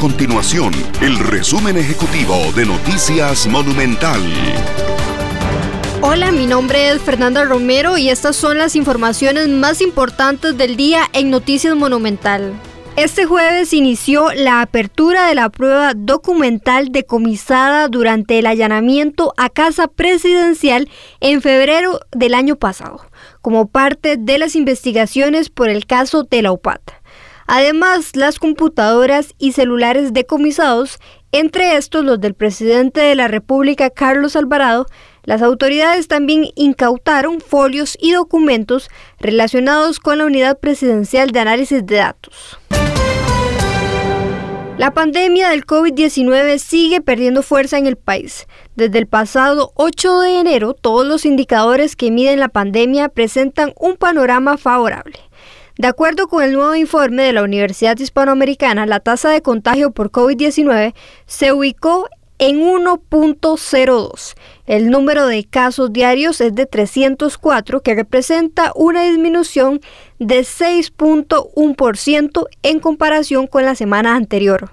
continuación el resumen ejecutivo de Noticias Monumental. Hola, mi nombre es Fernanda Romero y estas son las informaciones más importantes del día en Noticias Monumental. Este jueves inició la apertura de la prueba documental decomisada durante el allanamiento a casa presidencial en febrero del año pasado, como parte de las investigaciones por el caso de la. Además, las computadoras y celulares decomisados, entre estos los del presidente de la República Carlos Alvarado, las autoridades también incautaron folios y documentos relacionados con la Unidad Presidencial de Análisis de Datos. La pandemia del COVID-19 sigue perdiendo fuerza en el país. Desde el pasado 8 de enero, todos los indicadores que miden la pandemia presentan un panorama favorable. De acuerdo con el nuevo informe de la Universidad Hispanoamericana, la tasa de contagio por COVID-19 se ubicó en 1.02. El número de casos diarios es de 304, que representa una disminución de 6.1% en comparación con la semana anterior.